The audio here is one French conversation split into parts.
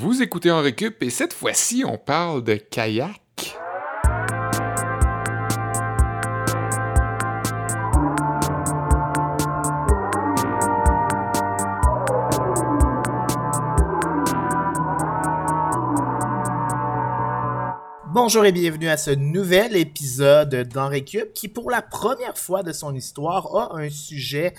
Vous écoutez en récup et cette fois-ci, on parle de kayak. Bonjour et bienvenue à ce nouvel épisode d'En Récup qui, pour la première fois de son histoire, a un sujet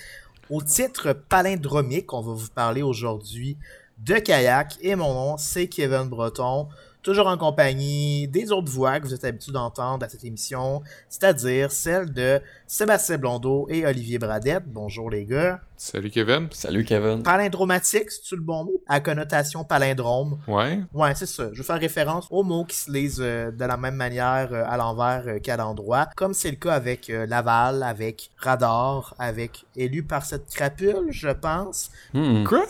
au titre palindromique. On va vous parler aujourd'hui de kayak et mon nom, c'est Kevin Breton toujours en compagnie des autres voix que vous êtes habitués d'entendre à cette émission, c'est-à-dire celle de Sébastien Blondeau et Olivier Bradette. Bonjour les gars. Salut Kevin. Salut Kevin. Palindromatique, c'est-tu le bon mot? À connotation palindrome. Ouais. Ouais, c'est ça. Je veux faire référence aux mots qui se lisent euh, de la même manière euh, à l'envers euh, qu'à l'endroit, comme c'est le cas avec Laval, avec Radar, avec Élu par cette crapule, je pense. Hmm. Quoi?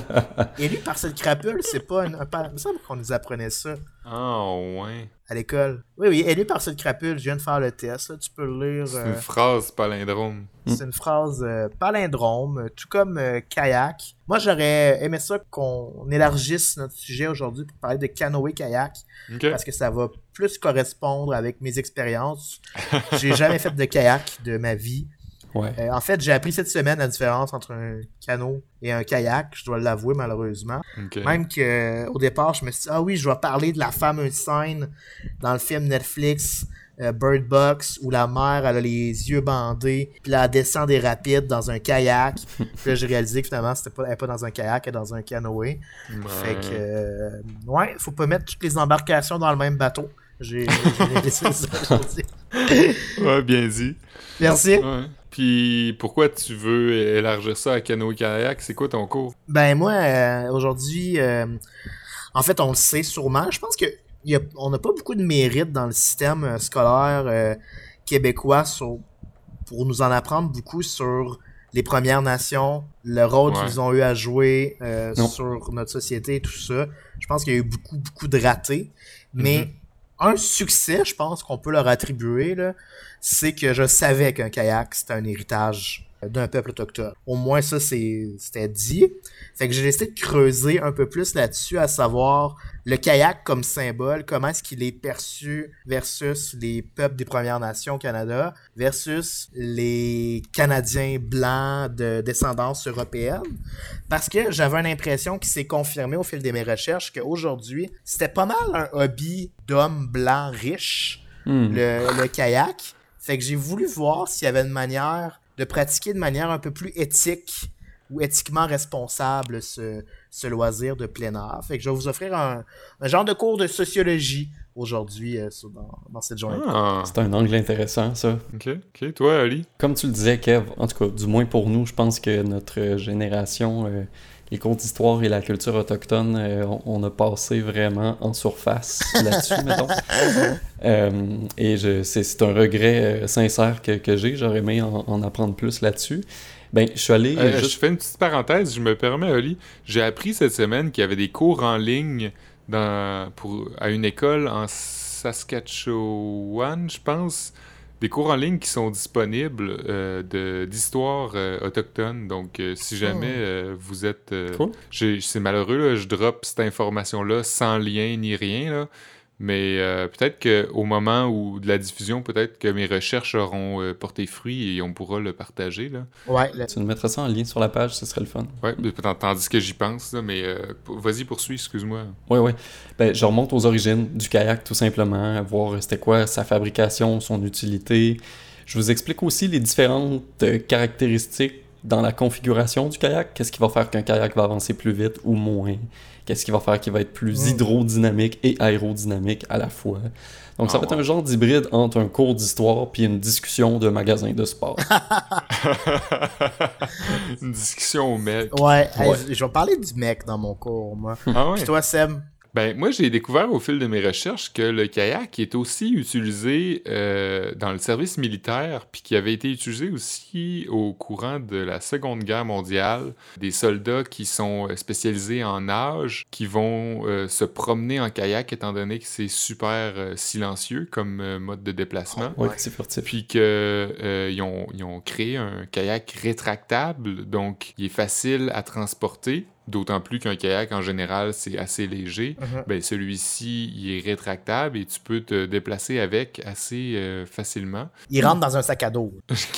Élu par cette crapule, c'est pas un... un... Il me semble qu'on nous apprenait ça. Ah, ouais. À l'école. Oui, oui, élu par cette crapule, je viens de faire le test. Là. Tu peux le lire. C'est euh, une phrase palindrome. C'est une phrase euh, palindrome, euh, tout comme euh, kayak. Moi, j'aurais aimé ça qu'on élargisse notre sujet aujourd'hui pour parler de canoë-kayak, parce que ça va plus correspondre avec mes expériences. J'ai jamais fait de kayak de ma vie. Ouais. Euh, en fait, j'ai appris cette semaine la différence entre un canot et un kayak, je dois l'avouer malheureusement. Même que euh, au départ, je me suis dit, ah oui, je vais parler de la fameuse scène dans le film Netflix euh, Bird Box où la mère elle a les yeux bandés, puis là, elle descend des rapides dans un kayak. puis là, j'ai réalisé que finalement, c'était pas, elle est pas dans un kayak, elle est dans un canoë. Fait que, euh, ouais, faut pas mettre toutes les embarcations dans le même bateau. J'ai décidé ça aujourd'hui. Ouais, bien dit. Merci. Ouais. Puis pourquoi tu veux élargir ça à canoë-kayak? C'est quoi ton cours? Ben moi, euh, aujourd'hui, euh, en fait, on le sait sûrement. Je pense que il y a- on n'a pas beaucoup de mérite dans le système euh, scolaire euh, québécois sur- pour nous en apprendre beaucoup sur les Premières Nations, le rôle Ouais. qu'ils ont eu à jouer euh, sur notre société et tout ça. Je pense qu'il y a eu beaucoup, beaucoup de ratés. Mais un succès, je pense qu'on peut leur attribuer, là, c'est que je savais qu'un kayak, c'était un héritage d'un peuple autochtone. Au moins, ça, c'était dit. Fait que j'ai décidé de creuser un peu plus là-dessus, à savoir le kayak comme symbole, comment est-ce qu'il est perçu versus les peuples des Premières Nations au Canada, versus les Canadiens blancs de descendance européenne. Parce que j'avais une impression qui s'est confirmée au fil de mes recherches qu'aujourd'hui, c'était pas mal un hobby d'hommes blancs riches, Hmm. le, le kayak. Fait que j'ai voulu voir s'il y avait une manière de pratiquer de manière un peu plus éthique ou éthiquement responsable ce, ce loisir de plein air. Fait que je vais vous offrir un, un genre de cours de sociologie aujourd'hui euh, dans, dans cette journée. Ah. C'est un angle intéressant, ça. Ok. Ok. Toi, Ali? Comme tu le disais, Kev, en tout cas, du moins pour nous, je pense que notre génération, euh, les cours d'histoire et la culture autochtone, euh, on, on a passé vraiment en surface là-dessus, mettons. Euh, et je, c'est, c'est un regret euh, sincère que, que j'ai. J'aurais aimé en, en apprendre plus là-dessus. Ben, je suis allé Euh, juste Je fais une petite parenthèse, je me permets, Oli. J'ai appris cette semaine qu'il y avait des cours en ligne dans, pour, à une école en Saskatchewan, je pense. Des cours en ligne qui sont disponibles euh, d'histoire euh, autochtone. Donc, euh, si jamais Oh. euh, vous êtes. Cool. c'est malheureux, là, je drop cette information-là sans lien ni rien. Là. Mais euh, peut-être qu'au moment où de la diffusion, peut-être que mes recherches auront euh, porté fruit et on pourra le partager. Là. Ouais, le- Tu nous mettras ça en lien sur la page, ce serait le fun. Ouais, mais tant- tandis que j'y pense, là, mais euh, vas-y, poursuis, excuse-moi. Oui, oui. Ben, je remonte aux origines du kayak, tout simplement, voir c'était quoi sa fabrication, son utilité. Je vous explique aussi les différentes caractéristiques dans la configuration du kayak. Qu'est-ce qui va faire qu'un kayak va avancer plus vite ou moins? Qu'est-ce qui va faire qu'il va être plus Mm. hydrodynamique et aérodynamique à la fois? Donc, ça Ah va être ouais. un genre d'hybride entre un cours d'histoire puis une discussion de magasin de sport. Une discussion au mec. ouais, je vais parler du mec dans mon cours, moi. Ah ouais? Puis toi, Seb, Ben, moi, j'ai découvert au fil de mes recherches que le kayak est aussi utilisé euh, dans le service militaire, puis qui avait été utilisé aussi au courant de la Seconde Guerre mondiale. Des soldats qui sont euh, spécialisés en nage, qui vont euh, se promener en kayak, étant donné que c'est super euh, silencieux comme mode de déplacement. Oui, c'est furtif. Puis qu'ils ont, ils ont créé un kayak rétractable, donc il est facile à transporter. D'autant plus qu'un kayak en général c'est assez léger. Mhm. Ben, celui-ci, il est rétractable et tu peux te déplacer avec assez euh, facilement. Il rentre dans un sac à dos.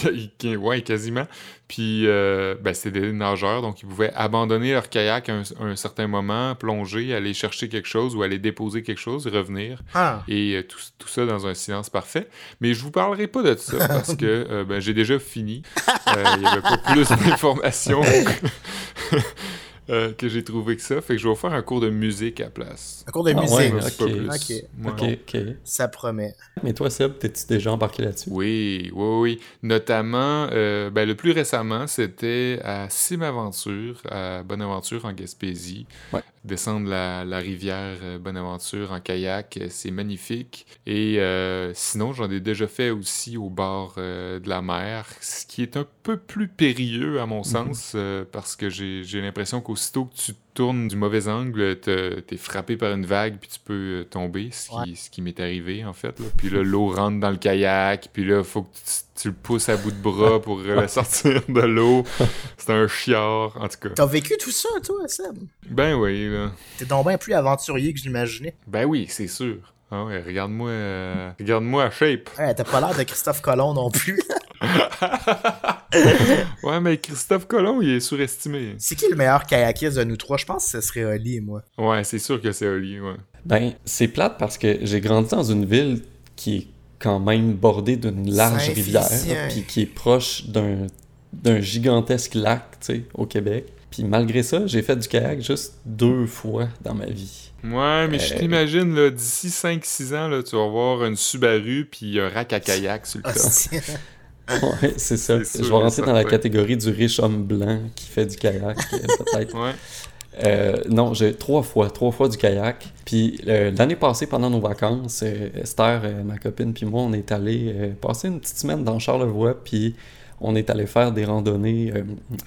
ouais, quasiment. Puis, euh, ben, c'était des nageurs, donc ils pouvaient abandonner leur kayak à un, un certain moment, plonger, aller chercher quelque chose ou aller déposer quelque chose, revenir. Ah. Et euh, tout, tout ça dans un silence parfait. Mais je vous parlerai pas de ça parce que euh, ben, j'ai déjà fini. Il y avait pas plus d'informations euh, que j'ai trouvé que ça. Fait que je vais vous faire un cours de musique à la place. Un cours de Ah musique. ouais, C'est pas ok. plus. Ok. Ouais. Ok, ok. Ça promet. Mais toi, Seb, t'es-tu déjà embarqué là-dessus? Oui, oui, oui. Notamment, euh, ben, le plus récemment, c'était à Simaventure, à Bonaventure en Gaspésie. Ouais. Descendre la, la rivière euh, Bonaventure en kayak, euh, c'est magnifique. Et euh, sinon, j'en ai déjà fait aussi au bord de la mer, ce qui est un peu plus périlleux à mon sens, euh, parce que j'ai j'ai l'impression qu'aussitôt que tu tournes du mauvais angle, te- t'es frappé par une vague, puis tu peux euh, tomber, ce qui, Ouais. ce qui m'est arrivé en fait. là. Puis là, l'eau rentre dans le kayak, puis là, faut que tu, tu le pousses à bout de bras pour euh, sortir de l'eau. C'est un chiard, en tout cas. T'as vécu tout ça, toi, Seb? Ben oui, là. T'es donc bien plus aventurier que je l'imaginais. Ben oui, c'est sûr. Ah ouais, regarde-moi euh, regarde-moi à shape. Ouais, t'as pas l'air de Christophe Colomb non plus. Ouais, mais Christophe Colomb, il est surestimé. C'est qui le meilleur kayakiste de nous trois? Je pense que ce serait Oli, moi. Ouais, c'est sûr que c'est Oli, ouais. Ben, c'est plate parce que j'ai grandi dans une ville qui est quand même bordée d'une large rivière, puis qui est proche d'un d'un gigantesque lac, tu sais, au Québec. Puis malgré ça, j'ai fait du kayak juste deux fois dans ma vie. Ouais, mais je Euh. t'imagine, là, d'ici 5-6 ans, là, tu vas voir une Subaru puis un rack à kayak sur le top. Hostie. Ouais, c'est ça. Je vais rentrer dans la catégorie du riche homme blanc qui fait du kayak, peut-être. Ouais. Euh, non, j'ai trois fois, trois fois du kayak. Puis euh, l'année passée, pendant nos vacances, euh, Esther, euh, ma copine, puis moi, on est allé euh, passer une petite semaine dans Charlevoix, puis on est allé faire des randonnées euh,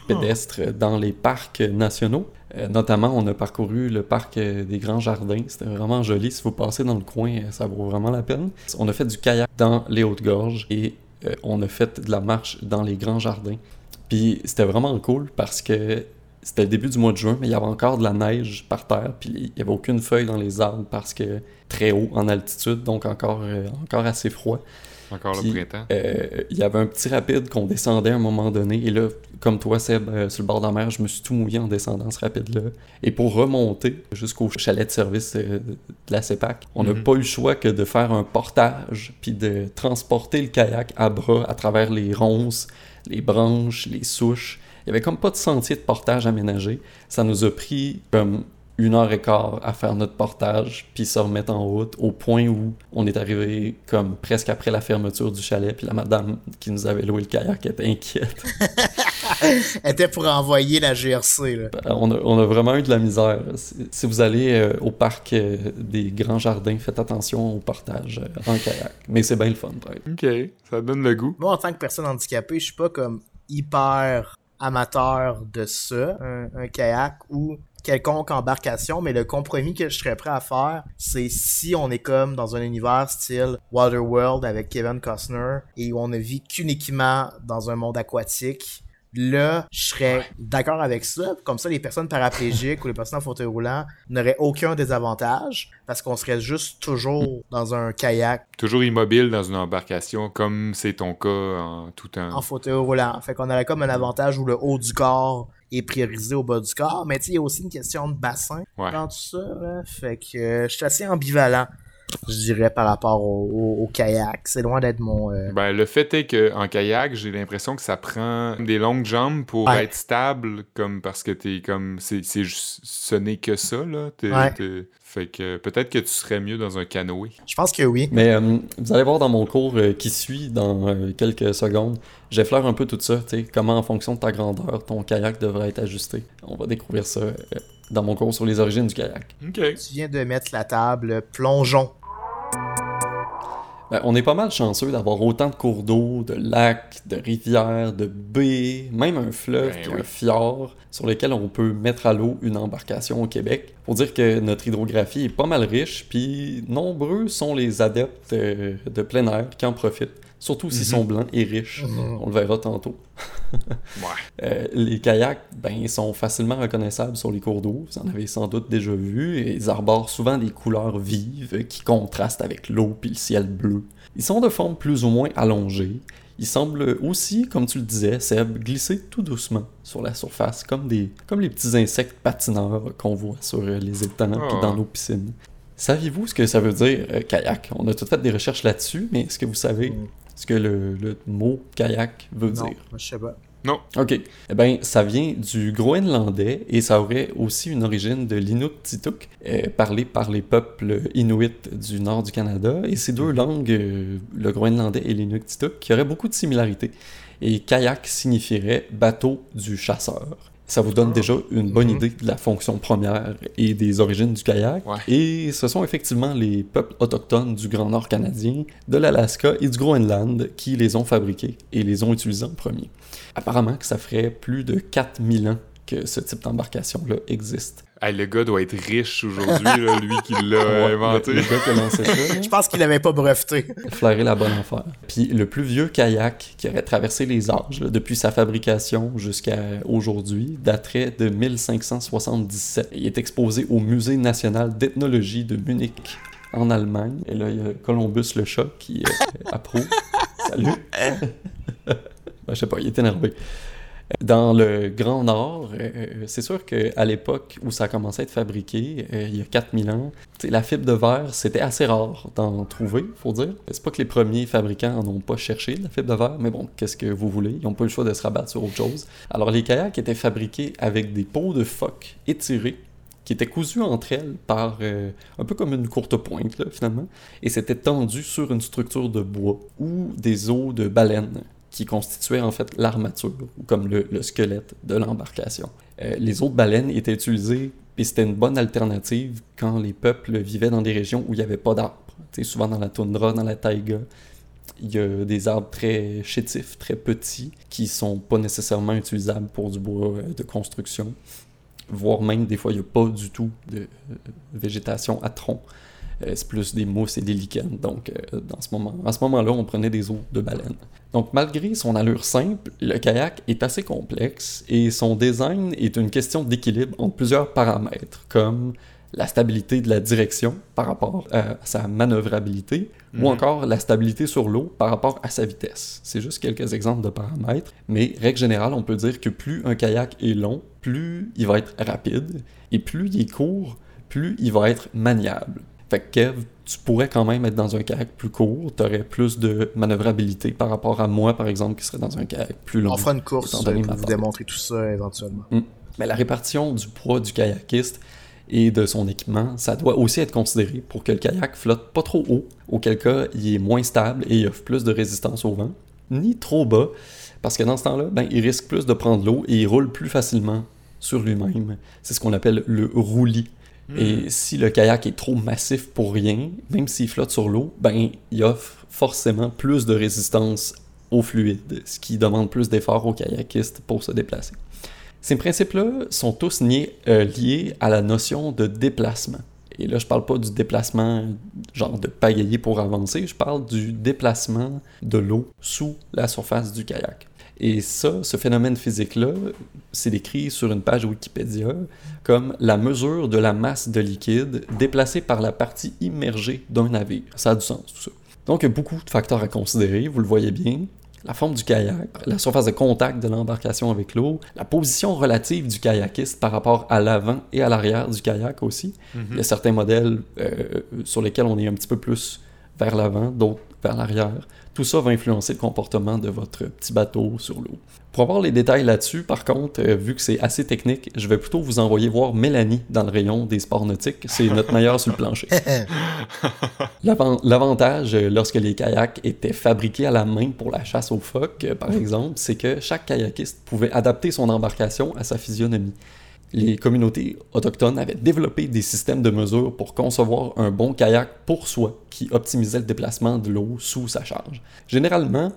pédestres dans les parcs nationaux. Euh, notamment, on a parcouru le parc euh, des Grands Jardins. C'était vraiment joli. Si vous passez dans le coin, ça vaut vraiment la peine. On a fait du kayak dans les Hautes-Gorges et euh, on a fait de la marche dans les Grands Jardins. Puis c'était vraiment cool parce que c'était le début du mois de juin, mais il y avait encore de la neige par terre, puis il n'y avait aucune feuille dans les arbres parce que très haut en altitude, donc encore, encore assez froid. Encore Puis, le printemps. Euh, il y avait un petit rapide qu'on descendait à un moment donné, et là, comme toi, Seb, euh, sur le bord de la mer, je me suis tout mouillé en descendant ce rapide-là. Et pour remonter jusqu'au chalet de service euh, de la CEPAC, on n'a Mhm. pas eu le choix que de faire un portage, puis de transporter le kayak à bras à travers les ronces, les branches, les souches. Il y avait comme pas de sentier de portage aménagé. Ça nous a pris comme une heure et quart à faire notre portage, puis se remettre en route, au point où on est arrivé comme presque après la fermeture du chalet, puis la madame qui nous avait loué le kayak était inquiète. Elle était pour envoyer la GRC, là. On a, on a vraiment eu de la misère. Si, vous allez euh, au parc euh, des Grands Jardins, faites attention au portage euh, en kayak. Mais c'est bien le fun. Ok, ça donne le goût. Moi, en tant que personne handicapée, je suis pas comme hyper amateur de ça, un, un kayak ou quelconque embarcation, mais le compromis que je serais prêt à faire, c'est si on est comme dans un univers style Waterworld avec Kevin Costner et où on ne vit qu'uniquement dans un monde aquatique. Là, je serais d'accord avec ça. Comme ça, les personnes paraplégiques ou les personnes en fauteuil roulant n'auraient aucun désavantage parce qu'on serait juste toujours dans un kayak Toujours immobile dans une embarcation, comme c'est ton cas en tout temps. en fauteuil roulant. Fait qu'on aurait comme un avantage où le haut du corps est priorisé au bas du corps. Mais tu sais, il y a aussi une question de bassin Ouais. dans tout ça. là. Fait que euh, je suis assez ambivalent, je dirais, par rapport au, au- au kayak. C'est loin d'être mon... euh, Ben, le fait est que en kayak, j'ai l'impression que ça prend des longues jambes pour Ouais. être stable, comme parce que t'es comme c'est ce n'est que ça là. T'es- Ouais. Fait que peut-être que tu serais mieux dans un canoë. Je pense que oui. Mais euh, vous allez voir dans mon cours euh, qui suit dans euh, quelques secondes, j'effleure un peu tout ça, tu sais, comment en fonction de ta grandeur, ton kayak devrait être ajusté. On va découvrir ça euh, dans mon cours sur les origines du kayak. Ok. Tu viens de mettre la table plongeon. Ben, on est pas mal chanceux d'avoir autant de cours d'eau, de lacs, de rivières, de baies, même un fleuve Ben puis oui. un fjord sur lesquels on peut mettre à l'eau une embarcation au Québec. Faut dire que notre hydrographie est pas mal riche, puis nombreux sont les adeptes euh, de plein air qui en profitent, surtout s'ils Mhm. sont blancs et riches. Mhm. On le verra tantôt. Ouais. Euh, les kayaks, ben, ils sont facilement reconnaissables sur les cours d'eau. Vous en avez sans doute déjà vu. Et ils arborent souvent des couleurs vives qui contrastent avec l'eau puis le ciel bleu. Ils sont de forme plus ou moins allongée. Ils semblent aussi, comme tu le disais, Seb, glisser tout doucement sur la surface, comme, des, comme les petits insectes patineurs qu'on voit sur euh, les étangs puis Ah. dans nos piscines. Saviez-vous ce que ça veut dire, euh, kayak? On a tout fait des recherches là-dessus, mais est-ce que vous savez Mm. Ce que le, le mot kayak veut Non, dire? je sais pas. OK. Eh bien, ça vient du groenlandais et ça aurait aussi une origine de l'inuktitut, euh, parlé par les peuples inuits du nord du Canada. Et ces deux langues, euh, le groenlandais et l'inuktitut, qui auraient beaucoup de similarités. Et kayak signifierait bateau du chasseur. Ça vous donne déjà une bonne Mhm. idée de la fonction première et des origines du kayak. Ouais. Et ce sont effectivement les peuples autochtones du Grand Nord canadien, de l'Alaska et du Groenland qui les ont fabriqués et les ont utilisés en premier. Apparemment que ça ferait plus de 4000 ans que ce type d'embarcation-là existe. Hey, le gars doit être riche aujourd'hui, lui qui l'a Ouais, inventé. Le, le gars qui a lancé ça, là, Je pense qu'il avait pas breveté. flairer la bonne affaire. Puis le plus vieux kayak qui aurait traversé les âges, là, depuis sa fabrication jusqu'à aujourd'hui, daterait de 1577. Il est exposé au Musée national d'ethnologie de Munich, en Allemagne. Et là, il y a Columbus le chat qui euh, approuve. Salut! ben, je sais pas, il est énervé. Dans le Grand Nord, euh, c'est sûr qu'à l'époque où ça a commencé à être fabriqué, euh, il y a 4000 ans, la fibre de verre, c'était assez rare d'en trouver, faut dire. C'est pas que les premiers fabricants en ont pas cherché la fibre de verre, mais bon, qu'est-ce que vous voulez? Ils ont pas eu le choix de se rabattre sur autre chose. Alors les kayaks étaient fabriqués avec des peaux de phoque étirées qui étaient cousues entre elles par euh, un peu comme une courte pointe finalement, et c'était tendu sur une structure de bois ou des os de baleine qui constituaient en fait l'armature ou comme le, le squelette de l'embarcation. Euh, les os de baleine étaient utilisés et c'était une bonne alternative quand les peuples vivaient dans des régions où il n'y avait pas d'arbres. Souvent dans la toundra, dans la taïga, il y a des arbres très chétifs, très petits, qui sont pas nécessairement utilisables pour du bois euh, de construction. Voire même, des fois, il n'y a pas du tout de euh, végétation à tronc. Euh, c'est plus des mousses et des lichens. Donc, euh, dans ce moment, à ce moment-là, on prenait des os de baleine. Donc, malgré son allure simple, le kayak est assez complexe et son design est une question d'équilibre entre plusieurs paramètres, comme la stabilité de la direction par rapport à sa manœuvrabilité Mhm. ou encore la stabilité sur l'eau par rapport à sa vitesse. C'est juste quelques exemples de paramètres, mais règle générale, on peut dire que plus un kayak est long, plus il va être rapide, et plus il est court, plus il va être maniable. Fait que Kev, tu pourrais quand même être dans un kayak plus court, tu aurais plus de manœuvrabilité par rapport à moi, par exemple, qui serait dans un kayak plus long. On fera une course pour ma vous démontrer tout ça éventuellement. Mais la répartition du poids du kayakiste et de son équipement, ça doit aussi être considéré pour que le kayak flotte pas trop haut, auquel cas il est moins stable et il offre plus de résistance au vent, ni trop bas, parce que dans ce temps-là, ben, il risque plus de prendre l'eau et il roule plus facilement sur lui-même. C'est ce qu'on appelle le roulis. Et si le kayak est trop massif pour rien, même s'il flotte sur l'eau, ben il offre forcément plus de résistance au fluide, ce qui demande plus d'efforts aux kayakistes pour se déplacer. Ces principes-là sont tous liés, euh, liés à la notion de déplacement. Et là, je parle pas du déplacement genre de pagayer pour avancer, je parle du déplacement de l'eau sous la surface du kayak. Et ça, ce phénomène physique-là, c'est décrit sur une page Wikipédia comme la mesure de la masse de liquide déplacée par la partie immergée d'un navire. Ça a du sens, tout ça. Donc, il y a beaucoup de facteurs à considérer, vous le voyez bien. La forme du kayak, la surface de contact de l'embarcation avec l'eau, la position relative du kayakiste par rapport à l'avant et à l'arrière du kayak aussi. Il y a certains modèles euh, sur lesquels on est un petit peu plus vers l'avant, d'autres vers l'arrière. Tout ça va influencer le comportement de votre petit bateau sur l'eau. Pour avoir les détails là-dessus, par contre, euh, vu que c'est assez technique, je vais plutôt vous envoyer voir Mélanie dans le rayon des sports nautiques. C'est notre meilleure sur le plancher. L'avan- L'avantage, euh, lorsque les kayaks étaient fabriqués à la main pour la chasse aux phoques, euh, par exemple, c'est que chaque kayakiste pouvait adapter son embarcation à sa physionomie. Les communautés autochtones avaient développé des systèmes de mesure pour concevoir un bon kayak pour soi qui optimisait le déplacement de l'eau sous sa charge. Généralement,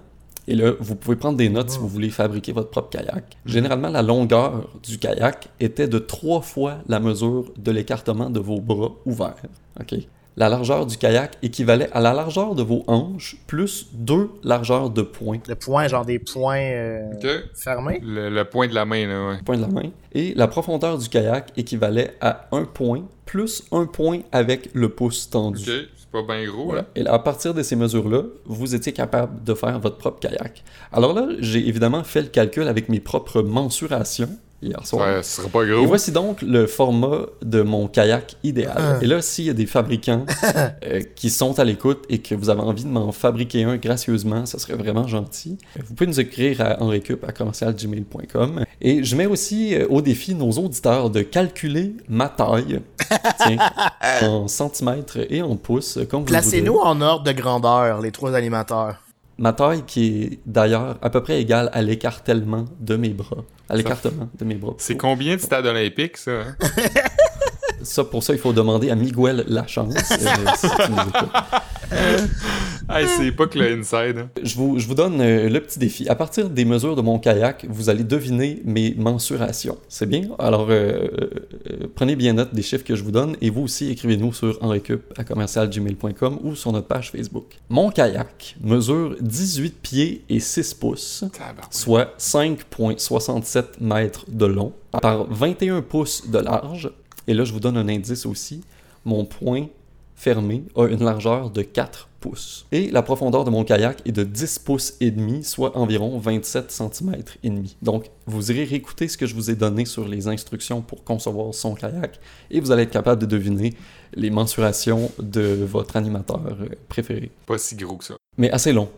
Et là, vous pouvez prendre des notes si vous voulez fabriquer votre propre kayak. Généralement, la longueur du kayak était de trois fois la mesure de l'écartement de vos bras ouverts. OK? La largeur du kayak équivalait à la largeur de vos hanches plus deux largeurs de poing. Le point, genre des points euh, fermés? Le, le point de la main, là, ouais. point de la main. Et la profondeur du kayak équivalait à un point plus un point avec le pouce tendu. Ok, c'est pas bien gros, Voilà. Et à partir de ces mesures-là, vous étiez capable de faire votre propre kayak. Alors là, j'ai évidemment fait le calcul avec mes propres mensurations hier soir. Ouais, ce sera pas Et gros. voici donc le format de mon kayak idéal. Ah. Et là, s'il y a des fabricants euh, qui sont à l'écoute et que vous avez envie de m'en fabriquer un gracieusement, ça serait vraiment gentil. Euh, Vous pouvez nous écrire à enrecup à commercialgmail.com. Et je mets aussi euh, au défi nos auditeurs de calculer ma taille. Tiens, en centimètres et en pouces, comme vous le Placez-nous en ordre de grandeur, les trois animateurs. Ma taille qui est d'ailleurs à peu près égale à l'écartèlement de mes bras. À l'écartement de mes bras. C'est combien de stades olympiques, ça? hein? Ça, pour ça, il faut demander à Miguel Lachance. euh, si. Hey, c'est pas que le inside. hein. je, vous, je vous donne euh, le petit défi. À partir des mesures de mon kayak, vous allez deviner mes mensurations. C'est bien? Alors, euh, euh, prenez bien note des chiffres que je vous donne et vous aussi, écrivez-nous sur enrecup à commercialgmail.com ou sur notre page Facebook. Mon kayak mesure 18 pieds et 6 pouces. Soit 5,67 mètres de long par 21 pouces de large. Et là, je vous donne un indice aussi. Mon point fermé a une largeur de 4 pouces. Et la profondeur de mon kayak est de 10 pouces et demi, soit environ 27 cm et demi. Donc, vous irez réécouter ce que je vous ai donné sur les instructions pour concevoir son kayak et vous allez être capable de deviner les mensurations de votre animateur euh, préféré. Pas si gros que ça. Mais assez long.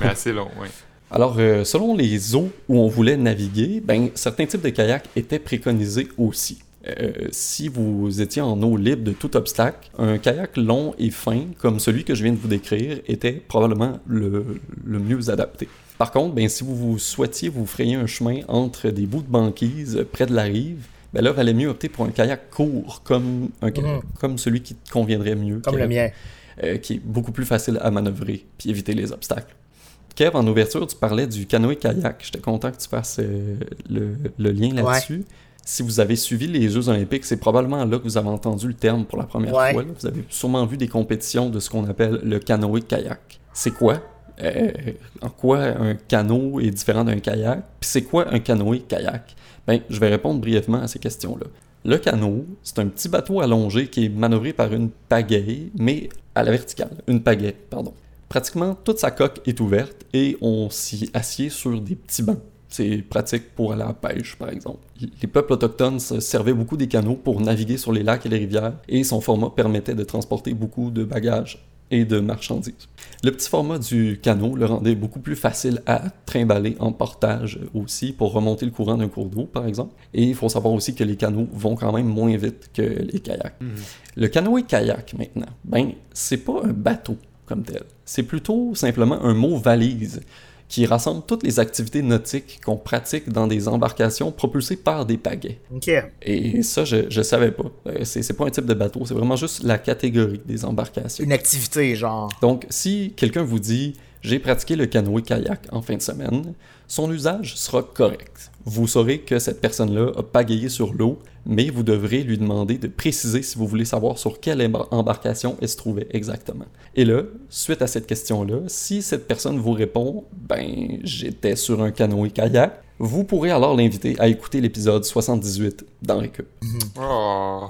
Mais assez long, ouais. Alors, euh, selon les eaux où on voulait naviguer, ben, certains types de kayaks étaient préconisés aussi. Euh, si vous étiez en eau libre de tout obstacle, un kayak long et fin, comme celui que je viens de vous décrire, était probablement le, le mieux adapté. Par contre, ben, si vous, vous souhaitiez vous frayer un chemin entre des bouts de banquise près de la rive, ben là, valait mieux opter pour un kayak court, comme, un, Mhm. comme celui qui te conviendrait mieux. Comme le mien. euh, qui est beaucoup plus facile à manœuvrer puis éviter les obstacles. Kev, en ouverture, tu parlais du canoë-kayak. J'étais content que tu fasses euh, le, le lien là-dessus. Si vous avez suivi les Jeux olympiques, c'est probablement là que vous avez entendu le terme pour la première Ouais. fois. là. Vous avez sûrement vu des compétitions de ce qu'on appelle le canoë-kayak. C'est quoi? Euh, en quoi un canot est différent d'un kayak? Puis c'est quoi un canoë-kayak? Ben, je vais répondre brièvement à ces questions-là. Le canot, c'est un petit bateau allongé qui est manœuvré par une pagaie, mais à la verticale. Une pagaie, pardon. Pratiquement toute sa coque est ouverte et on s'y assied sur des petits bancs. C'est pratique pour aller à la pêche, par exemple. Les peuples autochtones se servaient beaucoup des canots pour naviguer sur les lacs et les rivières, et son format permettait de transporter beaucoup de bagages et de marchandises. Le petit format du canot le rendait beaucoup plus facile à trimballer en portage aussi pour remonter le courant d'un cours d'eau, par exemple. Et il faut savoir aussi que les canots vont quand même moins vite que les kayaks. Le canoë-kayak, maintenant, ben, c'est pas un bateau comme tel. C'est plutôt simplement un mot valise qui rassemble toutes les activités nautiques qu'on pratique dans des embarcations propulsées par des pagaies. Ok. Et ça, je, je savais pas. Euh, C'est c'est pas un type de bateau, c'est vraiment juste la catégorie des embarcations. Une activité, genre. Donc, si quelqu'un vous dit j'ai pratiqué le canoë-kayak en fin de semaine, son usage sera correct. Vous saurez que cette personne-là a pagayé sur l'eau, mais vous devrez lui demander de préciser si vous voulez savoir sur quelle embar- embarcation elle se trouvait exactement. Et là, suite à cette question-là, si cette personne vous répond ben j'étais sur un canoë-kayak, vous pourrez alors l'inviter à écouter l'épisode 78 dans Récup. Oh.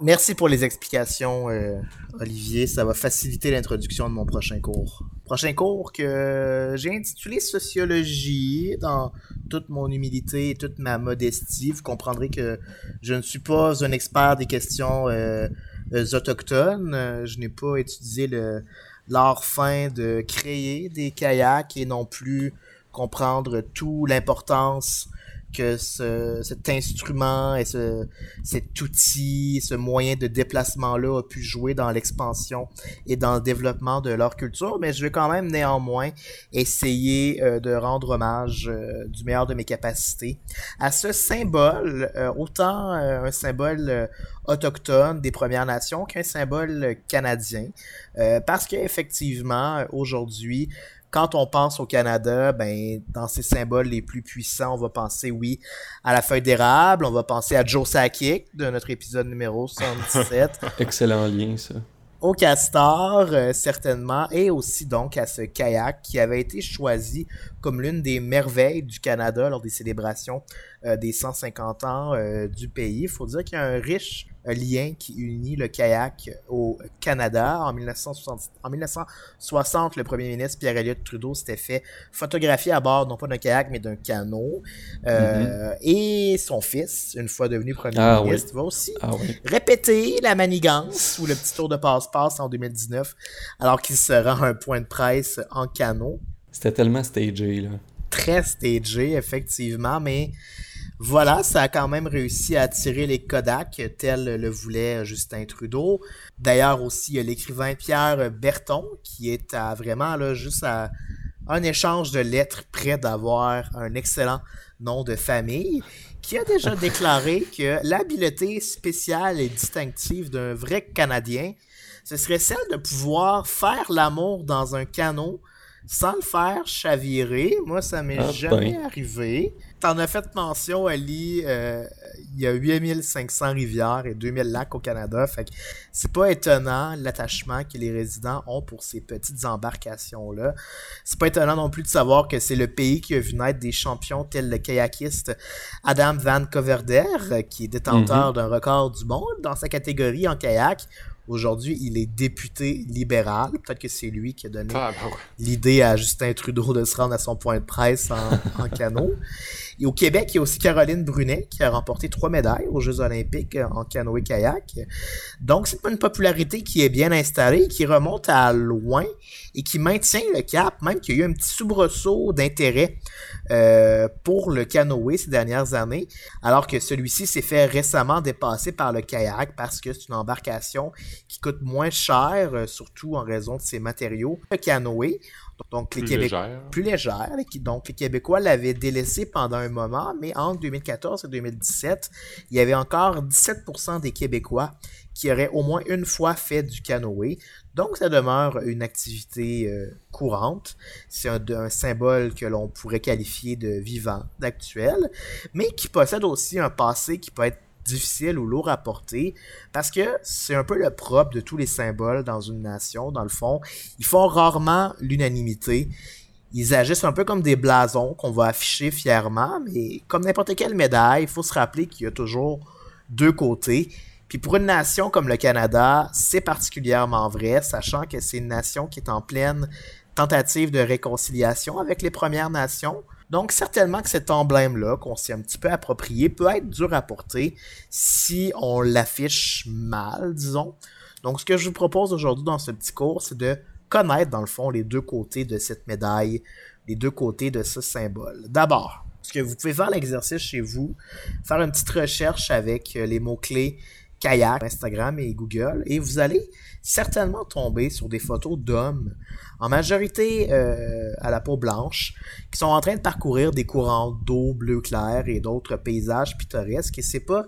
Merci pour les explications, euh, Olivier. Ça va faciliter l'introduction de mon prochain cours. Prochain cours que j'ai intitulé Sociologie dans toute mon humilité et toute ma modestie. Vous comprendrez que je ne suis pas un expert des questions euh, euh, autochtones. Je n'ai pas étudié l'art fin de créer des kayaks et non plus comprendre tout l'importance que ce, cet instrument et ce, cet outil, ce moyen de déplacement-là a pu jouer dans l'expansion et dans le développement de leur culture, mais je vais quand même néanmoins essayer euh, de rendre hommage euh, du meilleur de mes capacités à ce symbole, euh, autant un symbole autochtone des Premières Nations qu'un symbole canadien, parce qu'effectivement, aujourd'hui, quand on pense au Canada, ben, dans ses symboles les plus puissants, on va penser, oui, à la feuille d'érable, on va penser à Joe Sakic de notre épisode numéro 77. Excellent lien, ça. Au castor, euh, certainement, et aussi donc à ce kayak qui avait été choisi comme l'une des merveilles du Canada lors des célébrations des 150 ans euh, du pays. Il faut dire qu'il y a un riche lien qui unit le kayak au Canada. En 1960, en 1960 le premier ministre Pierre Elliott Trudeau s'était fait photographier à bord non pas d'un kayak mais d'un canot. Euh, mm-hmm. Et son fils, une fois devenu premier ah ministre, va aussi ah répéter la manigance ou le petit tour de passe-passe en 2019 alors qu'il se rend un point de presse en canot. C'était tellement stagé, là. Très stagé, effectivement, mais voilà, ça a quand même réussi à attirer les Kodak, tel le voulait Justin Trudeau. D'ailleurs aussi, il y a l'écrivain Pierre Berton, qui est à vraiment là, juste à un échange de lettres près d'avoir un excellent nom de famille, qui a déjà déclaré que l'habileté spéciale et distinctive d'un vrai Canadien, ce serait celle de pouvoir faire l'amour dans un canot sans le faire chavirer. Moi, ça m'est ah, jamais ben. arrivé. T'en as fait mention, Ali. Euh, il y a 8500 rivières et 2000 lacs au Canada. Fait que c'est pas étonnant l'attachement que les résidents ont pour ces petites embarcations-là. C'est pas étonnant non plus de savoir que c'est le pays qui a vu naître des champions tels le kayakiste Adam Van Coverder, qui est détenteur mhm. d'un record du monde dans sa catégorie en kayak Aujourd'hui, il est député libéral. Peut-être que c'est lui qui a donné ah, ben l'idée à Justin Trudeau de se rendre à son point de presse en, en canot. Et au Québec, il y a aussi Caroline Brunet qui a remporté trois médailles aux Jeux olympiques en canoë-kayak. Donc, c'est une popularité qui est bien installée, qui remonte à loin et qui maintient le cap, même qu'il y a eu un petit soubresaut d'intérêt euh, pour le canoë ces dernières années, alors que celui-ci s'est fait récemment dépasser par le kayak parce que c'est une embarcation qui coûte moins cher, euh, surtout en raison de ses matériaux. Le canoë, donc, les Québécois. Plus légère. Donc, les Québécois l'avaient délaissé pendant un moment, mais entre 2014 et 2017, il y avait encore 17% des Québécois qui auraient au moins une fois fait du canoë. Donc, ça demeure une activité euh, courante. C'est un, un, symbole que l'on pourrait qualifier de vivant, d'actuel, mais qui possède aussi un passé qui peut être difficile ou lourd à porter parce que c'est un peu le propre de tous les symboles dans une nation, dans le fond. Ils font rarement l'unanimité. Ils agissent un peu comme des blasons qu'on va afficher fièrement, mais comme n'importe quelle médaille, il faut se rappeler qu'il y a toujours deux côtés. Puis pour une nation comme le Canada, c'est particulièrement vrai, sachant que c'est une nation qui est en pleine tentative de réconciliation avec les Premières Nations. Donc, certainement que cet emblème-là, qu'on s'est un petit peu approprié, peut être dur à porter si on l'affiche mal, disons. Donc, ce que je vous propose aujourd'hui dans ce petit cours, c'est de connaître, dans le fond, les deux côtés de cette médaille, les deux côtés de ce symbole. D'abord, ce que vous pouvez faire l'exercice chez vous, faire une petite recherche avec euh, les mots-clés kayak, Instagram et Google, et vous allez certainement tomber sur des photos d'hommes, en majorité euh, à la peau blanche, qui sont en train de parcourir des courants d'eau bleu clair et d'autres paysages pittoresques. Et c'est pas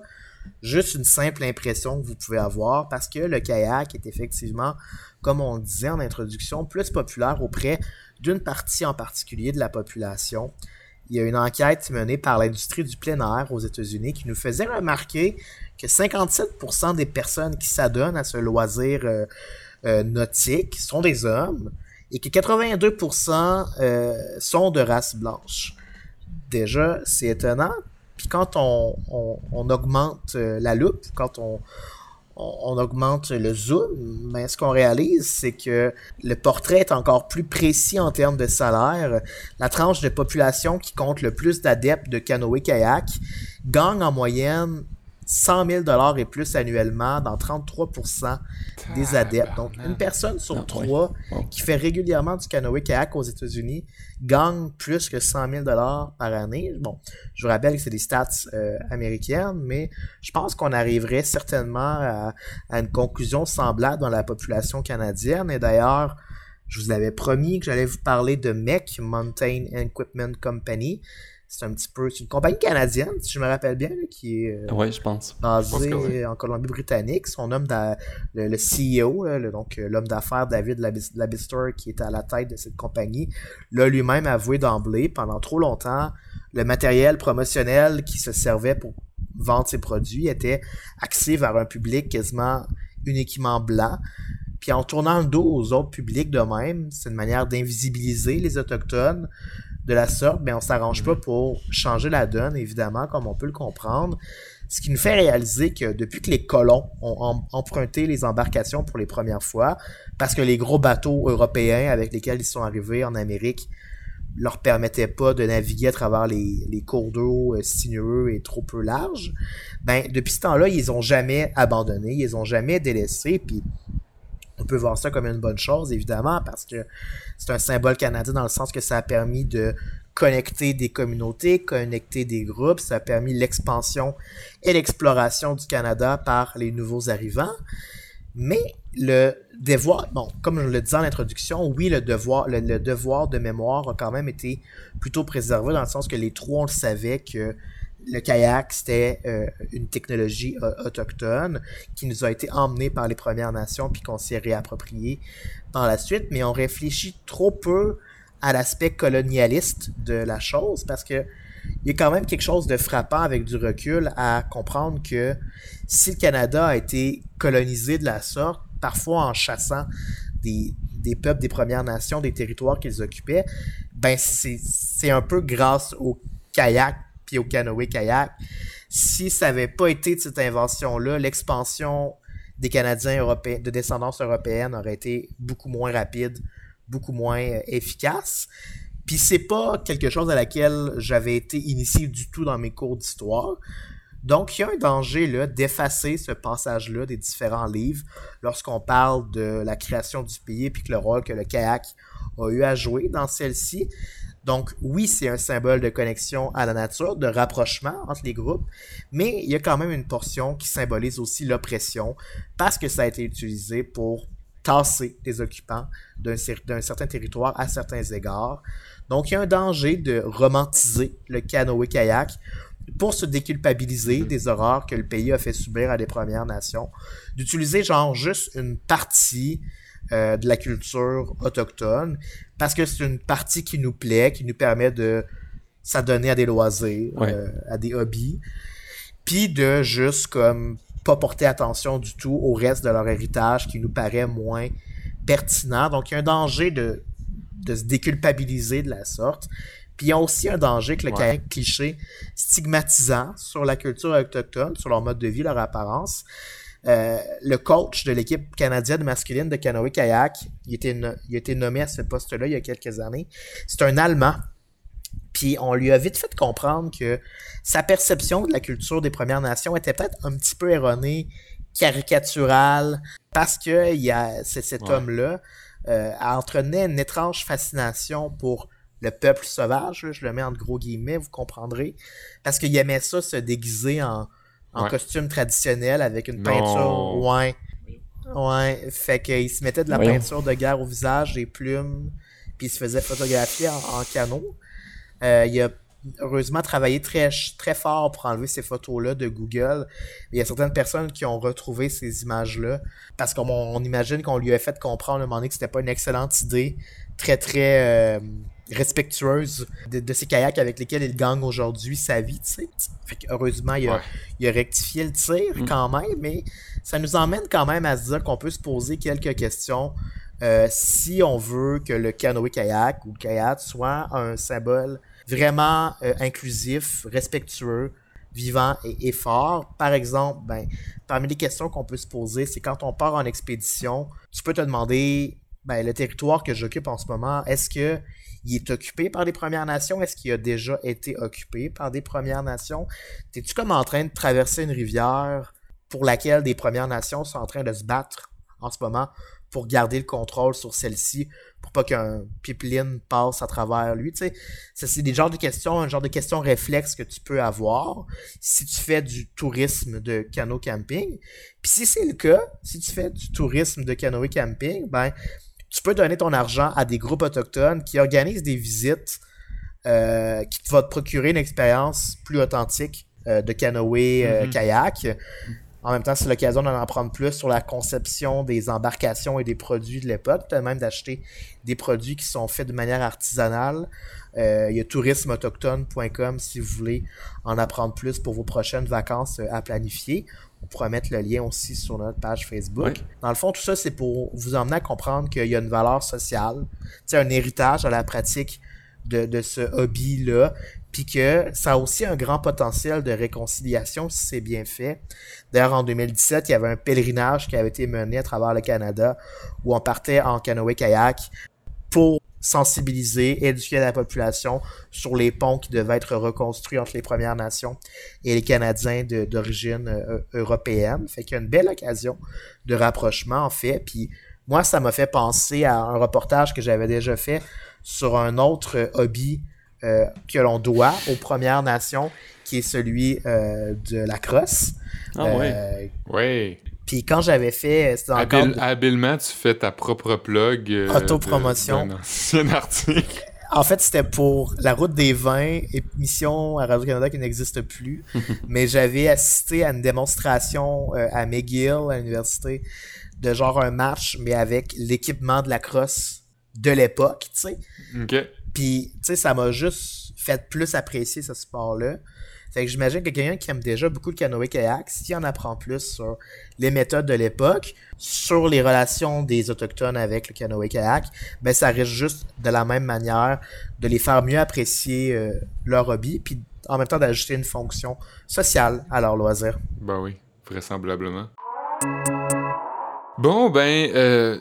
juste une simple impression que vous pouvez avoir, parce que le kayak est effectivement, comme on disait en introduction, plus populaire auprès d'une partie en particulier de la population. Il y a une enquête menée par l'industrie du plein air aux États-Unis qui nous faisait remarquer que 57% des personnes qui s'adonnent à ce loisir euh, euh, nautique sont des hommes et que 82% euh, sont de race blanche. Déjà, c'est étonnant. Puis quand on, augmente la loupe, quand on, on, augmente le zoom, mais ce qu'on réalise, c'est que le portrait est encore plus précis en termes de salaire. La tranche de population qui compte le plus d'adeptes de canoë-kayak gagne en moyenne 100 000 dollars et plus annuellement dans 33% des adeptes. Donc, une personne sur Ah, trois qui fait régulièrement du canoë-kayak aux États-Unis gagne plus que 100 000 dollars par année. Bon, je vous rappelle que c'est des stats euh, américaines, mais je pense qu'on arriverait certainement à, à une conclusion semblable dans la population canadienne. Et d'ailleurs, je vous avais promis que j'allais vous parler de MEC, Mountain Equipment Company. C'est un petit peu, c'est une compagnie canadienne, si je me rappelle bien, là, qui est euh, Ouais, je pense. pense basée que oui. en Colombie-Britannique. Son homme, d'a- le, le CEO, là, le- donc euh, l'homme d'affaires David Labis- Labister, qui était à la tête de cette compagnie, l'a lui-même avoué d'emblée pendant trop longtemps. Le matériel promotionnel qui se servait pour vendre ses produits était axé vers un public quasiment uniquement blanc. Puis en tournant le dos aux autres publics de même, c'est une manière d'invisibiliser les Autochtones de la sorte, mais on s'arrange pas pour changer la donne, évidemment, comme on peut le comprendre. Ce qui nous fait réaliser que depuis que les colons ont em- emprunté les embarcations pour les premières fois, parce que les gros bateaux européens avec lesquels ils sont arrivés en Amérique leur permettaient pas de naviguer à travers les, les cours d'eau euh, sinueux et trop peu larges, ben depuis ce temps-là, ils ont jamais abandonné, ils ont jamais délaissé, puis on peut voir ça comme une bonne chose, évidemment, parce que c'est un symbole canadien dans le sens que ça a permis de connecter des communautés, connecter des groupes, ça a permis l'expansion et l'exploration du Canada par les nouveaux arrivants. Mais le devoir, bon, comme je le disais en introduction, oui, le devoir, de mémoire a quand même été plutôt préservé dans le sens que les trois, on le savait que le kayak, c'était euh, une technologie euh, autochtone qui nous a été emmenée par les Premières Nations puis qu'on s'est réapproprié par la suite, mais on réfléchit trop peu à l'aspect colonialiste de la chose parce que il y a quand même quelque chose de frappant avec du recul à comprendre que si le Canada a été colonisé de la sorte, parfois en chassant des, des peuples des Premières Nations, des territoires qu'ils occupaient, ben c'est un peu grâce au kayak au canoë-kayak. Si ça n'avait pas été de cette invention-là, l'expansion des Canadiens européens, de descendance européenne aurait été beaucoup moins rapide, beaucoup moins euh, efficace. Puis c'est pas quelque chose à laquelle j'avais été initié du tout dans mes cours d'histoire. Donc, il y a un danger là, d'effacer ce passage-là des différents livres lorsqu'on parle de la création du pays puis que le rôle que le kayak a eu à jouer dans celle-ci. Donc, oui, c'est un symbole de connexion à la nature, de rapprochement entre les groupes, mais il y a quand même une portion qui symbolise aussi l'oppression parce que ça a été utilisé pour tasser les occupants d'un cer- d'un certain territoire à certains égards. Donc, il y a un danger de romantiser le canoë-kayak pour se déculpabiliser des horreurs que le pays a fait subir à des Premières Nations, d'utiliser genre juste une partie euh, de la culture autochtone, parce que c'est une partie qui nous plaît, qui nous permet de s'adonner à des loisirs, Ouais. euh, à des hobbies, puis de juste comme pas porter attention du tout au reste de leur héritage qui nous paraît moins pertinent. Donc il y a un danger de, de se déculpabiliser de la sorte. Puis il y a aussi un danger que le Ouais. cliché stigmatisant sur la culture autochtone, sur leur mode de vie, leur apparence. Euh, le coach de l'équipe canadienne masculine de canoë-kayak, il, était no- il a été nommé à ce poste-là il y a quelques années. C'est un Allemand. Puis on lui a vite fait comprendre que sa perception de la culture des Premières Nations était peut-être un petit peu erronée, caricaturale, parce que il y a, c'est cet Ouais. homme-là euh, entretenait une étrange fascination pour le peuple sauvage, là, je le mets entre gros guillemets, vous comprendrez, parce qu'il aimait ça se déguiser en, en Ouais. costume traditionnel avec une Non. peinture. Ouais. Ouais. Fait qu'il se mettait de la Voyons. peinture de guerre au visage, des plumes, puis il se faisait photographier en, en canot. Euh, il a heureusement travaillé très, très fort pour enlever ces photos-là de Google. Il y a certaines personnes qui ont retrouvé ces images-là parce qu'on on imagine qu'on lui a fait comprendre à un moment donné que c'était pas une excellente idée, très très euh, respectueuse de, de ces kayaks avec lesquels il gagne aujourd'hui sa vie, tu sais. Fait heureusement, il a, Ouais. il a rectifié le tir Mm. quand même, mais ça nous emmène quand même à se dire qu'on peut se poser quelques questions euh, si on veut que le canoë-kayak ou le kayak soit un symbole vraiment euh, inclusif, respectueux, vivant et, et fort. Par exemple, ben, parmi les questions qu'on peut se poser, c'est quand on part en expédition, tu peux te demander ben, le territoire que j'occupe en ce moment, est-ce que il est occupé par des Premières Nations? Est-ce qu'il a déjà été occupé par des Premières Nations? T'es-tu comme en train de traverser une rivière pour laquelle des Premières Nations sont en train de se battre en ce moment pour garder le contrôle sur celle-ci, pour pas qu'un pipeline passe à travers lui, tu sais. C'est des genres de questions, un genre de questions réflexes que tu peux avoir si tu fais du tourisme de canot camping. Puis si c'est le cas, si tu fais du tourisme de canoë camping, ben, tu peux donner ton argent à des groupes autochtones qui organisent des visites euh, qui vont te procurer une expérience plus authentique euh, de canoë, euh, Mhm. kayak. En même temps, c'est l'occasion d'en apprendre plus sur la conception des embarcations et des produits de l'époque, peut-être même d'acheter des produits qui sont faits de manière artisanale. Euh, il y a tourismeautochtone.com si vous voulez en apprendre plus pour vos prochaines vacances euh, à planifier. On pourra mettre le lien aussi sur notre page Facebook. Dans le fond, tout ça, c'est pour vous emmener à comprendre qu'il y a une valeur sociale, un héritage à la pratique de, de ce hobby-là, puis que ça a aussi un grand potentiel de réconciliation si c'est bien fait. D'ailleurs, en 2017, il y avait un pèlerinage qui avait été mené à travers le Canada où on partait en canoë-kayak pour sensibiliser, éduquer la population sur les ponts qui devaient être reconstruits entre les Premières Nations et les Canadiens d'origine euh, européenne. Fait qu'il y a une belle occasion de rapprochement, en fait. Puis moi, ça m'a fait penser à un reportage que j'avais déjà fait sur un autre euh, hobby euh, que l'on doit aux Premières Nations, qui est celui euh, de la crosse. Ah ouais. Euh, Ouais. Puis quand j'avais fait, c'était encore Habile- habilement, tu fais ta propre plug. euh, Autopromotion. d'un ancien article. En fait, c'était pour la route des vins, émission à Radio-Canada qui n'existe plus. mais j'avais assisté à une démonstration euh, à McGill, à l'université, de genre un match, mais avec l'équipement de la crosse de l'époque, tu sais. Ok. Puis, tu sais, ça m'a juste fait plus apprécier ce sport-là. Fait que j'imagine que quelqu'un qui aime déjà beaucoup le canoë-kayak, s'il en apprend plus sur les méthodes de l'époque, sur les relations des Autochtones avec le canoë-kayak, ben ça risque juste de la même manière de les faire mieux apprécier euh, leur hobby, puis en même temps d'ajouter une fonction sociale à leur loisir. Ben oui, vraisemblablement. Bon, ben, euh,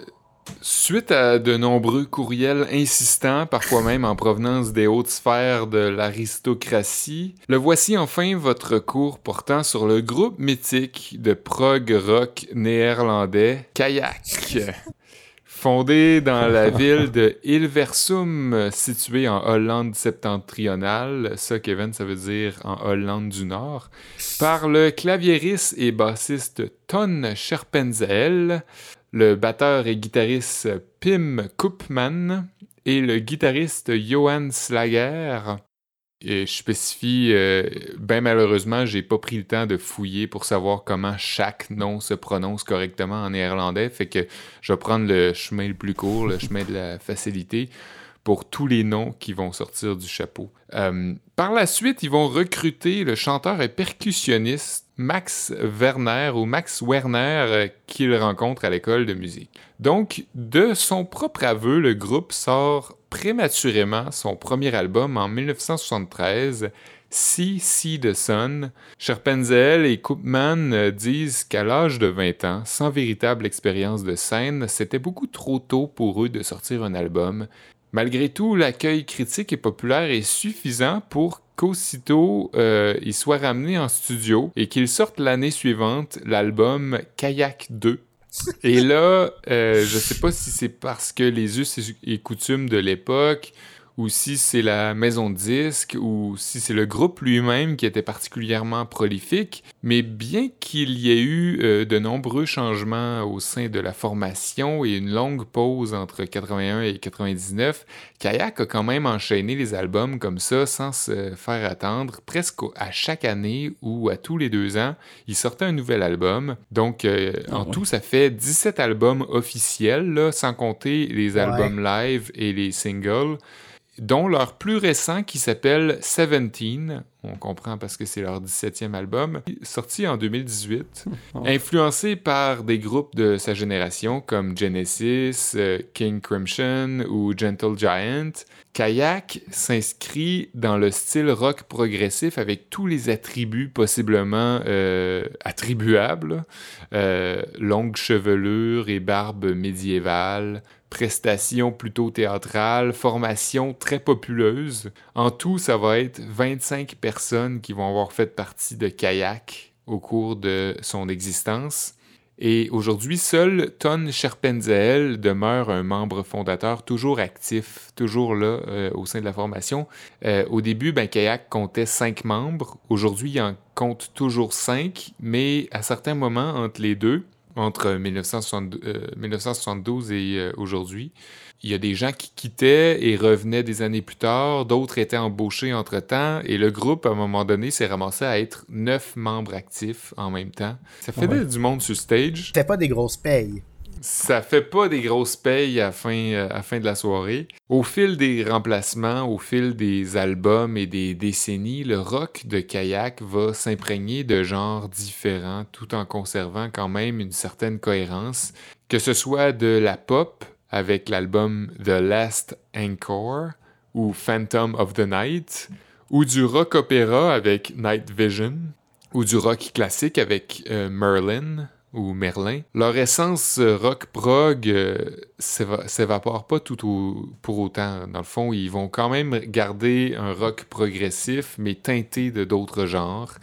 suite à de nombreux courriels insistants, parfois même en provenance des hautes sphères de l'aristocratie, le voici enfin votre cours portant sur le groupe mythique de prog rock néerlandais Kayak. Fondé dans la ville de Hilversum, située en Hollande septentrionale, ça, Kevin, ça veut dire en Hollande du Nord, par le claviériste et bassiste Ton Scherpenzeel, le batteur et guitariste Pim Koopman et le guitariste Johan Slager. Et je spécifie, euh, ben malheureusement, j'ai pas pris le temps de fouiller pour savoir comment chaque nom se prononce correctement en néerlandais, fait que je vais prendre le chemin le plus court, le chemin de la facilité, pour tous les noms qui vont sortir du chapeau. Euh, par la suite, ils vont recruter le chanteur et percussionniste Max Werner ou Max Werner euh, qu'ils rencontrent à l'école de musique. Donc, de son propre aveu, le groupe sort prématurément son premier album en 1973, See See the Sun. Scherpenzeel et Koopman euh, disent qu'à l'âge de 20 ans, sans véritable expérience de scène, c'était beaucoup trop tôt pour eux de sortir un album. Malgré tout, l'accueil critique et populaire est suffisant pour qu'aussitôt euh, ils soient ramenés en studio et qu'ils sortent l'année suivante l'album Kayak 2. Et là, euh, je sais pas si c'est parce que les us et coutumes de l'époque, ou si c'est la maison de disques, ou si c'est le groupe lui-même qui était particulièrement prolifique, mais bien qu'il y ait eu euh, de nombreux changements au sein de la formation et une longue pause entre 81 et 99, Kayak a quand même enchaîné les albums comme ça sans se faire attendre, presque à chaque année ou à tous les deux ans, il sortait un nouvel album. Donc euh, Ah en tout, ça fait 17 albums officiels, là, sans compter les Ouais. albums live et les singles dont leur plus récent qui s'appelle Seventeen on comprend parce que c'est leur 17e album, sorti en 2018, influencé par des groupes de sa génération comme Genesis, euh, King Crimson ou Gentle Giant. Kayak s'inscrit dans le style rock progressif avec tous les attributs possiblement euh, attribuables. Euh, longue chevelure et barbe médiévale, prestations plutôt théâtrales, formation très populeuse. En tout, ça va être 25 personnes qui vont avoir fait partie de Kayak au cours de son existence. Et aujourd'hui, seul Ton Scherpenzel demeure un membre fondateur toujours actif, toujours là euh, au sein de la formation. Euh, au début, ben, Kayak comptait cinq membres. Aujourd'hui, il en compte toujours cinq, mais à certains moments entre les deux, entre 1972, euh, et aujourd'hui. Il y a des gens qui quittaient et revenaient des années plus tard, d'autres étaient embauchés entre-temps, et le groupe, à un moment donné, s'est ramassé à être neuf membres actifs en même temps. Ça fait du monde sur stage. C'était pas des grosses payes ça fait pas des grosses payes à fin, euh, à fin de la soirée. Au fil des remplacements, au fil des albums et des décennies, le rock de Kayak va s'imprégner de genres différents tout en conservant quand même une certaine cohérence, que ce soit de la pop avec l'album The Last Encore ou Phantom of the Night, ou du rock opéra avec Night Vision, ou du rock classique avec euh, Merlin, ou Merlin, leur essence euh, rock prog euh, s'évapore pas tout pour autant. Dans le fond, ils vont quand même garder un rock progressif, mais teinté de d'autres genres.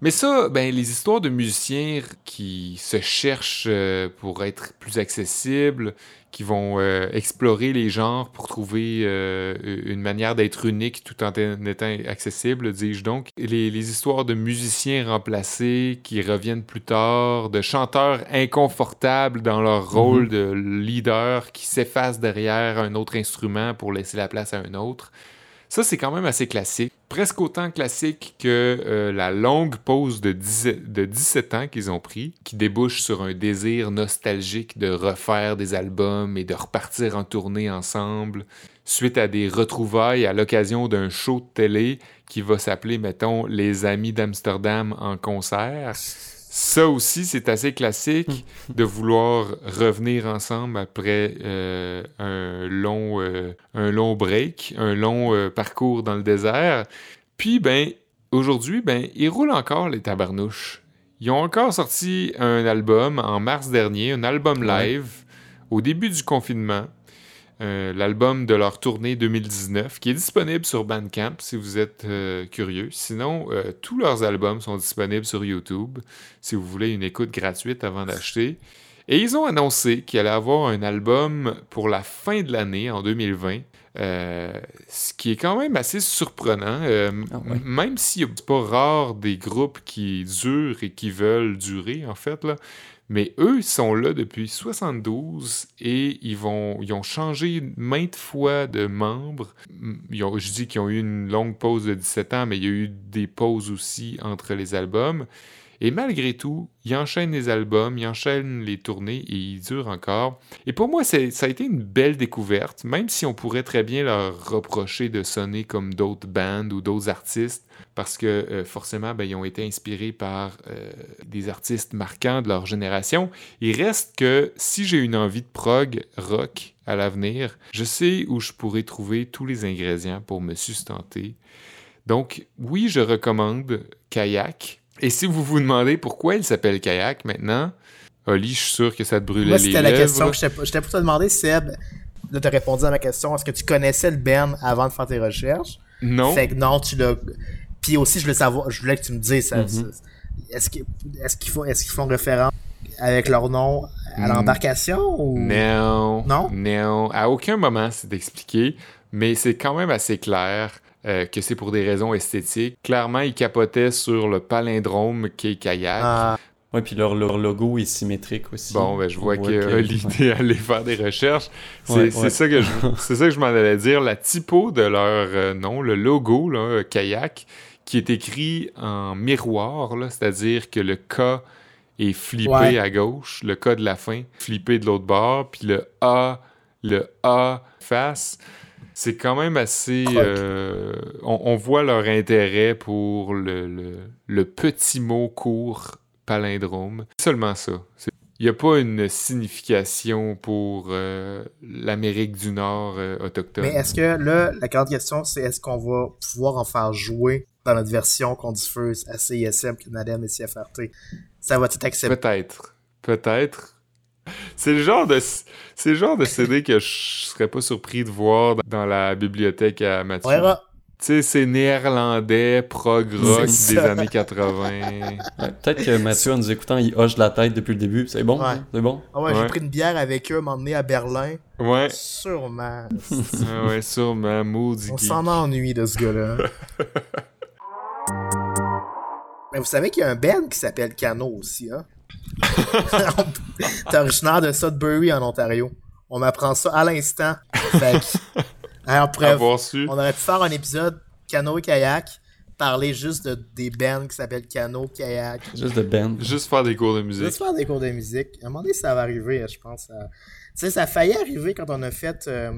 Mais ça, ben, les histoires de musiciens qui se cherchent euh, pour être plus accessibles, qui vont euh, explorer les genres pour trouver euh, une manière d'être unique tout en étant accessible, dis-je donc. Les, les, histoires de musiciens remplacés qui reviennent plus tard, de chanteurs inconfortables dans leur rôle mm-hmm. de leader qui s'effacent derrière un autre instrument pour laisser la place à un autre. Ça, c'est quand même assez classique. Presque autant classique que euh, la longue pause de, de 17 ans qu'ils ont pris, qui débouche sur un désir nostalgique de refaire des albums et de repartir en tournée ensemble, suite à des retrouvailles à l'occasion d'un show de télé qui va s'appeler, mettons, Les Amis d'Amsterdam en concert. Ça aussi, c'est assez classique de vouloir revenir ensemble après euh, un, long, euh, un long break, un long euh, parcours dans le désert. Puis, ben, aujourd'hui, ben, ils roulent encore les tabarnouches. Ils ont encore sorti un album en mars dernier, un album live, au début du confinement. Euh, l'album de leur tournée 2019, qui est disponible sur Bandcamp si vous êtes euh, curieux. Sinon, euh, tous leurs albums sont disponibles sur YouTube si vous voulez une écoute gratuite avant d'acheter. Et ils ont annoncé qu'il allait avoir un album pour la fin de l'année, en 2020. ce qui est quand même assez surprenant, ah même si c'est pas rare des groupes qui durent et qui veulent durer, en fait. Là. Mais eux, ils sont là depuis 72 et ils, vont, ils ont changé maintes fois de membres. je dis qu'ils ont eu une longue pause de 17 ans, mais il y a eu des pauses aussi entre les albums. Et malgré tout, ils enchaînent les albums, ils enchaînent les tournées et ils durent encore. Et pour moi, ça a été une belle découverte, même si on pourrait très bien leur reprocher de sonner comme d'autres bands ou d'autres artistes parce que euh, forcément, ben, ils ont été inspirés par euh, des artistes marquants de leur génération. Il reste que si j'ai une envie de prog rock à l'avenir, je sais où je pourrais trouver tous les ingrédients pour me sustenter. Donc, oui, je recommande Kayak. Et si vous vous demandez pourquoi il s'appelle Kayak maintenant, Oli, je suis sûr que ça te brûlait Moi, les lèvres. c'était la question que j'étais pour te demander, Seb. Là, tu as répondu à ma question. Est-ce que tu connaissais le Ben avant de faire tes recherches? Non. Fait que non, tu l'as puis aussi, je voulais savoir, je voulais que tu me dises, mhm. est-ce qu'ils font, est font référence avec leur nom à mm. l'embarcation ou... Non. Non? Non. À aucun moment, c'est expliqué, mais c'est quand même assez clair. Euh, que c'est pour des raisons esthétiques. Clairement, ils capotaient sur le palindrome qui est kayak. Ah. Oui, puis leur, logo est symétrique aussi. Bon, ben, je vois que, l'idée d'aller faire des recherches. C'est ça que je, ça que je m'en allais dire. La typo de leur euh, nom, le logo, là, kayak, qui est écrit en miroir, c'est-à-dire que le K est flippé à gauche, le K de la fin flippé de l'autre bord, puis le A, le A face. c'est quand même assez. Euh, on, voit leur intérêt pour le, le, petit mot court palindrome. Seulement ça. Il n'y a pas une signification pour euh, l'Amérique du Nord euh, autochtone. Mais est-ce que là, la grande question, c'est est-ce qu'on va pouvoir en faire jouer dans notre version qu'on diffuse à CISM, Canadian et CFRT? Ça va être accepté? Peut-être. Peut-être. C'est le genre de c'est le genre de CD que je serais pas surpris de voir dans la bibliothèque à Mathieu. Tu sais, c'est néerlandais, prog rock des années 80. Peut-être que Mathieu, en nous écoutant, il hoche la tête depuis le début. C'est bon? C'est bon? Ah ouais, j'ai pris une bière avec eux, m'emmener à Berlin. Ouais. Sûrement. ah ouais, sûrement. Maudit On s'en ennuie de ce gars-là. Mais vous savez qu'il y a un band qui s'appelle Cano aussi, hein? T'es originaire de Sudbury en Ontario. On m'apprend ça à l'instant. Alors, preuve, on aurait pu faire un épisode Cano et kayak, parler juste de, des bands qui s'appellent Cano, kayak. Juste de bands. Juste faire des cours de musique. Juste faire des cours de musique. À un moment donné, ça va arriver, je pense. Sais, ça a failli arriver quand on a fait euh,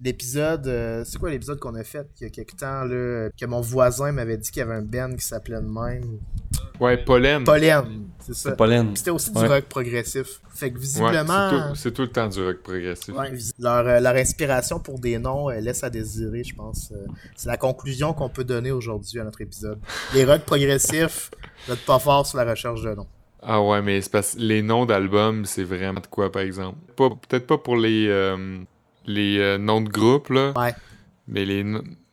l'épisode. Euh, c'est quoi l'épisode qu'on a fait il y a quelques temps, là, que mon voisin m'avait dit qu'il y avait un band qui s'appelait de même? Ouais, Pollen. Pollen, c'est ça. Pollen. C'était aussi du rock progressif. Fait que visiblement. c'est, tout, le temps du rock progressif. Ouais, leur, euh, leur, inspiration pour des noms laisse à désirer, je pense. Euh, c'est la conclusion qu'on peut donner aujourd'hui à notre épisode. Les rock progressifs, n'êtes pas fort sur la recherche de noms. Ah ouais, mais c'est parce les noms d'albums, c'est vraiment de quoi, par exemple? peut-être pas pour les, euh, les noms de groupes, là. Ouais. Mais les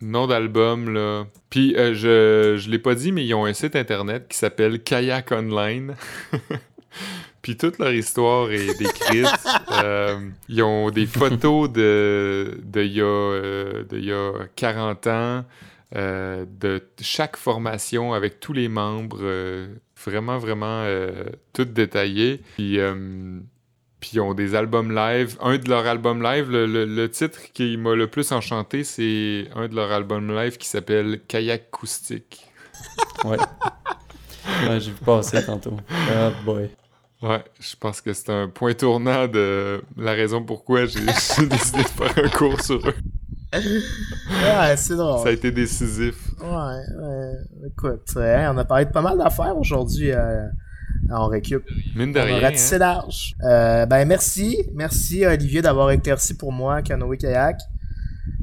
noms d'albums, là. Puis, euh, je, je l'ai pas dit, mais ils ont un site internet qui s'appelle Kayak Online. Puis toute leur histoire est décrite. Euh, ils ont des photos de, de, il, y a, euh, de il y a 40 ans, de chaque formation avec tous les membres. vraiment, vraiment tout détaillé. Puis puis ils ont des albums live. Un de leurs albums live, le, titre qui m'a le plus enchanté, c'est un de leurs albums live qui s'appelle Kayak Acoustique. ouais. ouais j'ai vu passer tantôt. Ah boy. Ouais, je pense que c'est un point tournant de la raison pourquoi j'ai décidé de faire un cours sur eux. Ouais, c'est drôle. Ça a été décisif. Ouais, ouais. Écoute, on a parlé de pas mal d'affaires aujourd'hui. Euh, on récup. Mine de rien. On large. Euh, ben merci. Merci Olivier d'avoir éclairci pour moi canoë kayak.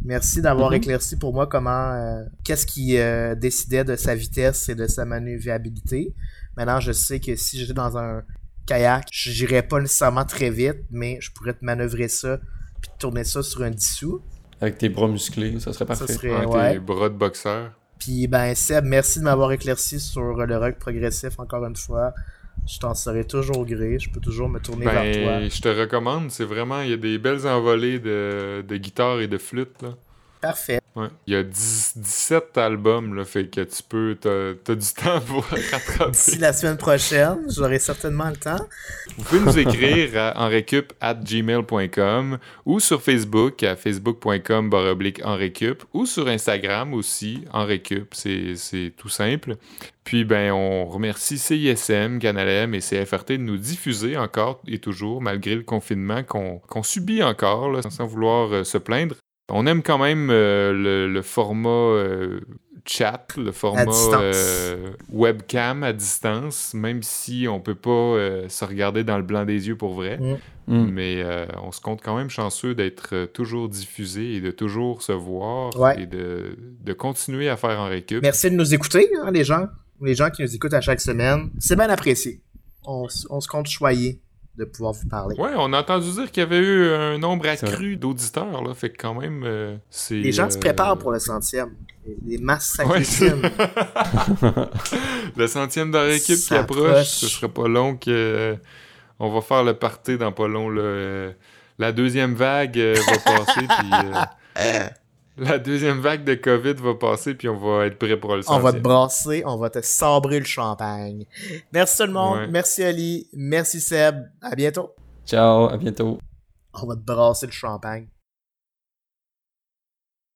Merci d'avoir mm-hmm. éclairci pour moi comment euh, qu'est-ce qui euh, décidait de sa vitesse et de sa manœuvrabilité. Maintenant, je sais que si j'étais dans un kayak, j'irais pas nécessairement très vite, mais je pourrais te manœuvrer ça puis tourner ça sur un dissous. Avec tes bras musclés, ça serait parfait. Ça serait, tes bras de boxeur. Puis ben Seb, merci de m'avoir éclairci sur le rock progressif encore une fois. Je t'en serai toujours gré, je peux toujours me tourner vers ben, toi. Je te recommande, c'est vraiment, il y a des belles envolées de, de guitare et de flûte. Là. Parfait. Ouais. Il y a 17 albums, là, fait que tu peux, t'as, du temps pour rattraper. D'ici la semaine prochaine, j'aurai certainement le temps. Vous pouvez nous écrire à enrecup at gmail.com ou sur Facebook à facebook.com baroblique enrecup ou sur Instagram aussi, enrecup, c'est, c'est tout simple. Puis, ben, on remercie CISM, Canalem et CFRT de nous diffuser encore et toujours, malgré le confinement qu'on, subit encore, là, sans vouloir euh, se plaindre. On aime quand même euh, le, format euh, chat, le format euh, webcam à distance, même si on peut pas se regarder dans le blanc des yeux pour vrai. Mm. Mm. Mais on se compte quand même chanceux d'être toujours diffusé et de toujours se voir et de, continuer à faire en récup. Merci de nous écouter, hein, les gens. Les gens qui nous écoutent à chaque semaine. C'est bien apprécié. On, on se compte choyer de pouvoir vous parler. Ouais, on a entendu dire qu'il y avait eu un nombre accru d'auditeurs, là. Fait que quand même, euh, c'est. Les gens se préparent pour le centième. Les masses s'accumulent. le centième dans l'équipe qui approche. Ce serait pas long que. Euh, on va faire le party dans pas long. la deuxième vague euh, va passer. puis, la deuxième vague de COVID va passer, puis on va être prêt pour le On va te brasser, on va te sabrer le champagne. Merci tout le monde, merci Ali, merci Seb, à bientôt. Ciao, à bientôt. On va te brasser le champagne.